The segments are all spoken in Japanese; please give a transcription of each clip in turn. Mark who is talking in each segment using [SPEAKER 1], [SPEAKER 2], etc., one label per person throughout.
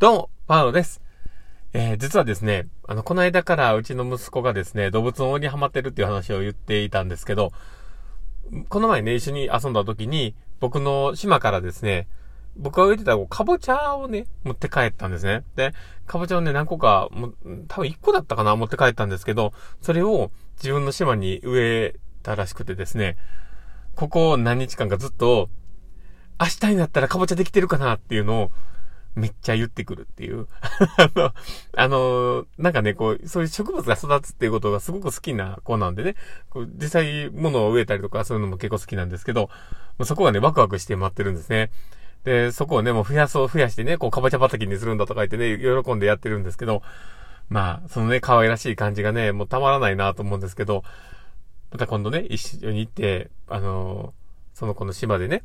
[SPEAKER 1] どうも、パウロです。えー、実はですね、あの、この間からうちの息子がですね、動物の王にハマってるっていう話を言っていたんですけど、この前ね、一緒に遊んだ時に、僕の島からですね、僕が植えてたかぼちゃをね、持って帰ったんですね。で、かぼちゃをね、何個か、も多分1個だったかな、持って帰ったんですけど、それを自分の島に植えたらしくてですね、ここ何日間かずっと、明日になったらかぼちゃできてるかなっていうのを、めっちゃ言ってくるっていう。あの、あの、なんかね、こう、そういう植物が育つっていうことがすごく好きな子なんでね、こう実際物を植えたりとかそういうのも結構好きなんですけど、そこがね、ワクワクして待ってるんですね。で、そこをね、もう増やそう、増やしてね、こう、かぼちゃ畑にするんだとか言ってね、喜んでやってるんですけど、まあ、そのね、可愛らしい感じがね、もうたまらないなと思うんですけど、また今度ね、一緒に行って、あのその子の島でね、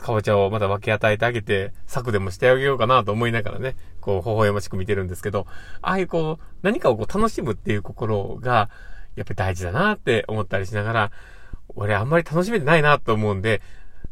[SPEAKER 1] かぼちゃをまだ分け与えてあげて、策でもしてあげようかなと思いながらね、こう、微笑ましく見てるんですけど、ああいうこう、何かをこう楽しむっていう心が、やっぱり大事だなって思ったりしながら、俺あんまり楽しめてないなと思うんで、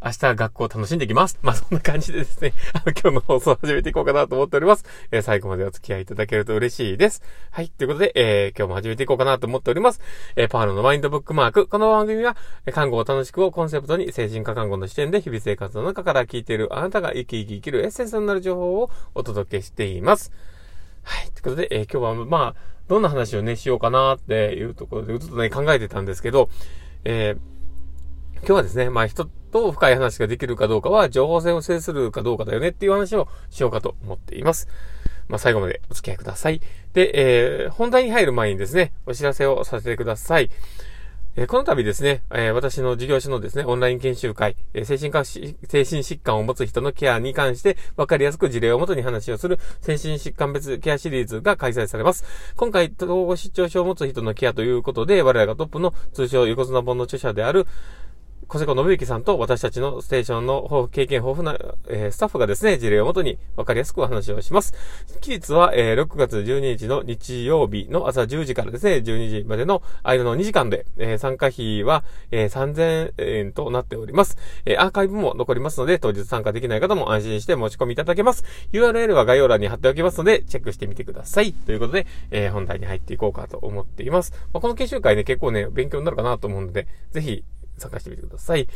[SPEAKER 1] 明日学校楽しんでいきます。まあ、そんな感じでですね、あの、今日の放送を始めていこうかなと思っております。えー、最後までお付き合いいただけると嬉しいです。はい。ということで、えー、今日も始めていこうかなと思っております。えー、パールのマインドブックマーク。この番組は、看護を楽しくをコンセプトに、精神科看護の視点で日々生活の中から聞いているあなたが生き生き生きるエッセンスになる情報をお届けしています。はい。ということで、えー、今日は、まあ、どんな話をね、しようかなっていうところで、ずっとね、考えてたんですけど、えー、今日はですね、まあ人と深い話ができるかどうかは情報戦を制するかどうかだよねっていう話をしようかと思っています。まあ最後までお付き合いください。で、えー、本題に入る前にですね、お知らせをさせてください。えー、この度ですね、えー、私の事業所のですね、オンライン研修会、えー、精神科、精神疾患を持つ人のケアに関して分かりやすく事例をもとに話をする精神疾患別ケアシリーズが開催されます。今回、統合失調症を持つ人のケアということで、我らがトップの通称横綱本の著者である、小瀬子信之さんと私たちのステーションの経験豊富な、えー、スタッフがですね、事例をもとに分かりやすくお話をします。期日は、えー、6月12日の日曜日の朝10時からですね、12時までの間の2時間で、えー、参加費は、え、3000円となっております。え、アーカイブも残りますので、当日参加できない方も安心して持ち込みいただけます。URL は概要欄に貼っておきますので、チェックしてみてください。ということで、え、本題に入っていこうかと思っています。まあ、この研修会ね、結構ね、勉強になるかなと思うので、ぜひ、参加してみてください。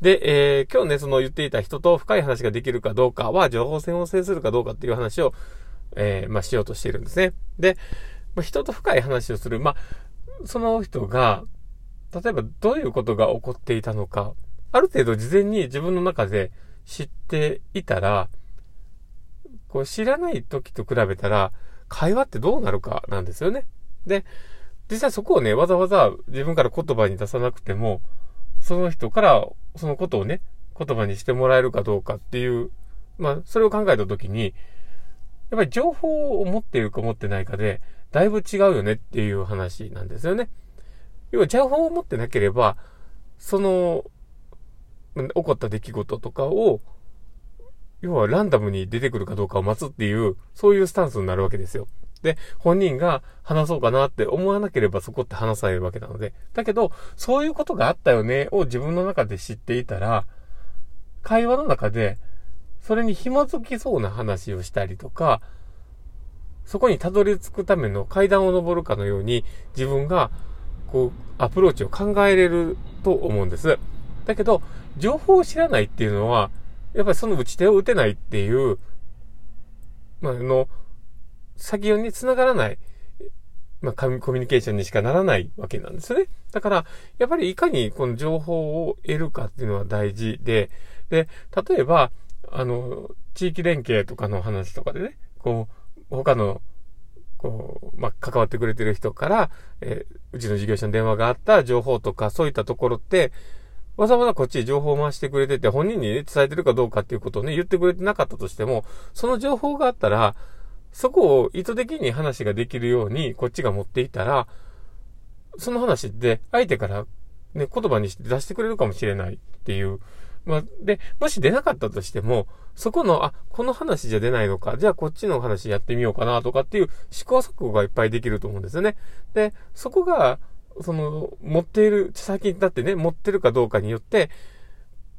[SPEAKER 1] で、えー、今日ね、その言っていた人と深い話ができるかどうかは、情報戦を制するかどうかっていう話を、えー、まあ、しようとしているんですね。で、まあ、人と深い話をする。まあ、その人が、例えばどういうことが起こっていたのか、ある程度事前に自分の中で知っていたら、こう知らない時と比べたら、会話ってどうなるかなんですよね。で、実際そこをね、わざわざ自分から言葉に出さなくても、その人からそのことをね、言葉にしてもらえるかどうかっていう、まあ、それを考えたときに、やっぱり情報を持っているか持ってないかで、だいぶ違うよねっていう話なんですよね。要は情報を持ってなければ、その、起こった出来事とかを、要はランダムに出てくるかどうかを待つっていう、そういうスタンスになるわけですよ。で、本人が話そうかなって思わなければそこって話されるわけなので。だけど、そういうことがあったよねを自分の中で知っていたら、会話の中で、それに紐づきそうな話をしたりとか、そこにたどり着くための階段を登るかのように、自分が、こう、アプローチを考えれると思うんです。だけど、情報を知らないっていうのは、やっぱりその打ち手を打てないっていう、まあ、あの、先に繋がらない、まあ、コミュニケーションにしかならないわけなんですね。だから、やっぱりいかにこの情報を得るかっていうのは大事で、で、例えば、あの、地域連携とかの話とかでね、こう、他の、こう、まあ、関わってくれてる人から、えー、うちの事業者の電話があった情報とか、そういったところって、わざわざこっちに情報を回してくれてて、本人に、ね、伝えてるかどうかっていうことをね、言ってくれてなかったとしても、その情報があったら、そこを意図的に話ができるようにこっちが持っていたら、その話って相手からね、言葉にして出してくれるかもしれないっていう。まあ、で、もし出なかったとしても、そこの、あ、この話じゃ出ないのか、じゃあこっちの話やってみようかなとかっていう試行錯誤がいっぱいできると思うんですよね。で、そこが、その、持っている、先にだってね、持ってるかどうかによって、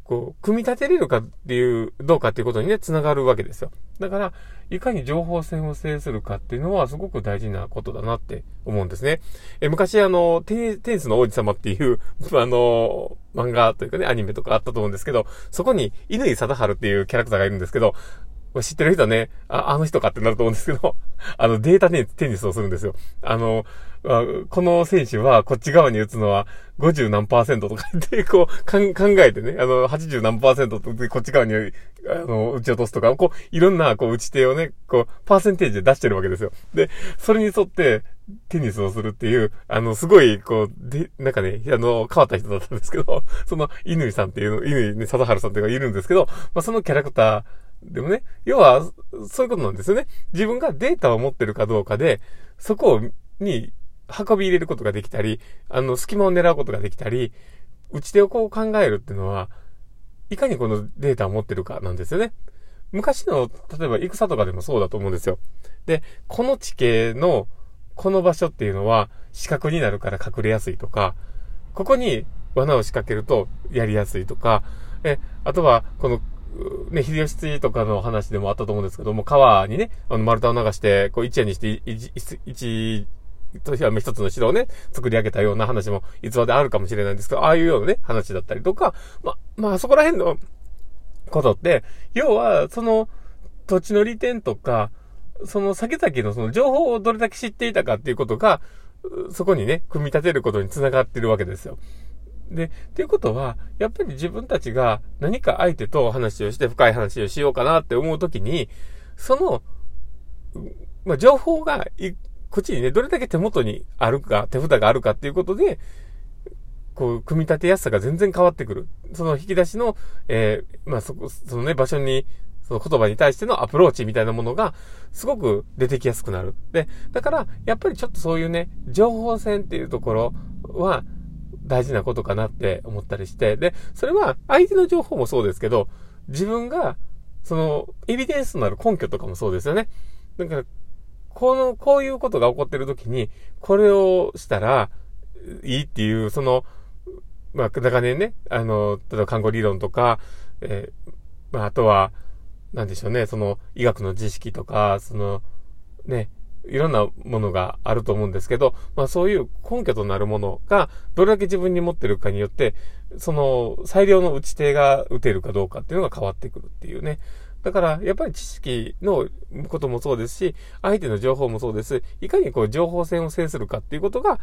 [SPEAKER 1] こう、組み立てれるかっていう、どうかっていうことにね、繋がるわけですよ。だから、いかに情報戦を制するかっていうのはすごく大事なことだなって思うんですね。え、昔あの、テニスの王子様っていう、あの、漫画というかね、アニメとかあったと思うんですけど、そこに、犬井貞治っていうキャラクターがいるんですけど、知ってる人はね、あ、あの人かってなると思うんですけど、あの、データテニスをするんですよ。あの、この選手はこっち側に打つのは50何パーセントとかってこう考えてね、あの80何パーセントとこっち側にあの打ち落とすとか、こういろんなこう打ち手をね、こうパーセンテージで出してるわけですよ。で、それに沿ってテニスをするっていう、あのすごいこう、で、なんかね、あの変わった人だったんですけど、その乾さんっていうの、乾ね、貞治さんっていうのがいるんですけど、まあそのキャラクター、でもね、要は、そういうことなんですよね。自分がデータを持ってるかどうかで、そこに運び入れることができたり、あの、隙間を狙うことができたり、打ち手をこう考えるっていうのは、いかにこのデータを持ってるかなんですよね。昔の、例えば戦とかでもそうだと思うんですよ。で、この地形の、この場所っていうのは、死角になるから隠れやすいとか、ここに罠を仕掛けるとやりやすいとか、え、あとは、このね、秀吉とかの話でもあったと思うんですけども、川にね、あの、丸太を流して、こう、一夜にして、一、一、としては一つの城をね、作り上げたような話も逸話であるかもしれないんですけど、ああいうようなね、話だったりとか、ま、まあ、そこら辺のことって、要は、その、土地の利点とか、その先々のその情報をどれだけ知っていたかっていうことが、そこにね、組み立てることにつながってるわけですよ。で、っていうことは、やっぱり自分たちが何か相手と話をして深い話をしようかなって思うときに、その、まあ、情報がこっちにね、どれだけ手元にあるか、手札があるかっていうことで、こう、組み立てやすさが全然変わってくる。その引き出しの、えー、まあ、そこ、そのね、場所に、その言葉に対してのアプローチみたいなものが、すごく出てきやすくなる。で、だから、やっぱりちょっとそういうね、情報戦っていうところは、大事なことかなって思ったりして、で、それは相手の情報もそうですけど、自分が、その、エビデンスのある根拠とかもそうですよね。だから、この、こういうことが起こってる時に、これをしたらいいっていう、その、まあ、長年ね、あの、例えば看護理論とか、えー、まあ、あとは、なんでしょうね、その、医学の知識とか、その、ね、いろんなものがあると思うんですけど、まあそういう根拠となるものが、どれだけ自分に持ってるかによって、その最良の打ち手が打てるかどうかっていうのが変わってくるっていうね。だから、やっぱり知識のこともそうですし、相手の情報もそうです。いかにこう情報戦を制するかっていうことが、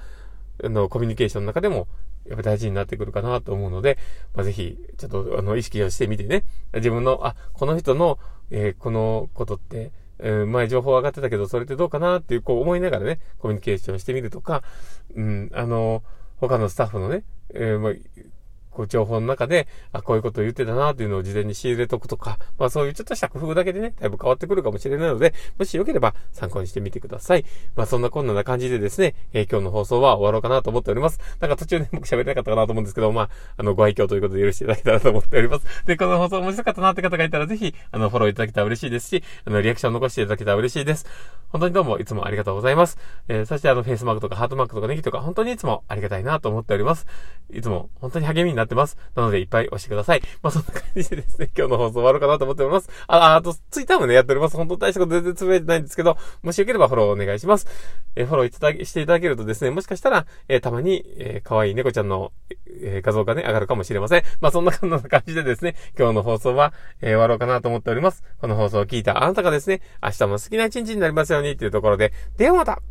[SPEAKER 1] あの、コミュニケーションの中でも、やっぱ大事になってくるかなと思うので、まあ、ぜひ、ちょっと、あの、意識をしてみてね、自分の、あ、この人の、えー、このことって、えー、前情報上がってたけど、それってどうかなっていう、こう思いながらね、コミュニケーションしてみるとか、うん、あの、他のスタッフのね、えー、まあ、こう情報の中で、あ、こういうことを言ってたなっていうのを事前に仕入れとくとか、まあそういうちょっとした工夫だけでね、だいぶ変わってくるかもしれないので、もしよければ参考にしてみてください。まあそんなこんなな感じでですね、えー、今日の放送は終わろうかなと思っております。なんか途中で僕喋れなかったかなと思うんですけど、まあ、あの、ご愛嬌ということで許していただけたらと思っております。で、この放送面白かったなって方がいたらぜひ、あの、フォローいただけたら嬉しいですし、あの、リアクション残していただけたら嬉しいです。本当にどうもいつもありがとうございます。えー、そしてあの、フェイスマークとかハートマークとかネギとか本当にいつもありがたいなと思っております。いつも本当に励みにななってます。なので、いっぱい押してください。まあ、そんな感じでですね、今日の放送終わるかなと思っております。あ、あと、ツイッターもね、やっております。本当大したこと全然つぶやいてないんですけど、もしよければフォローお願いします。えー、フォローいただしていただけるとですね、もしかしたら、えー、たまに、えー、可愛い猫ちゃんの、えー、画像がね、上がるかもしれません。まあ、そんな感じでですね、今日の放送は、えー、終わろうかなと思っております。この放送を聞いたあなたがですね、明日も好きな一日になりますようにというところで、ではまた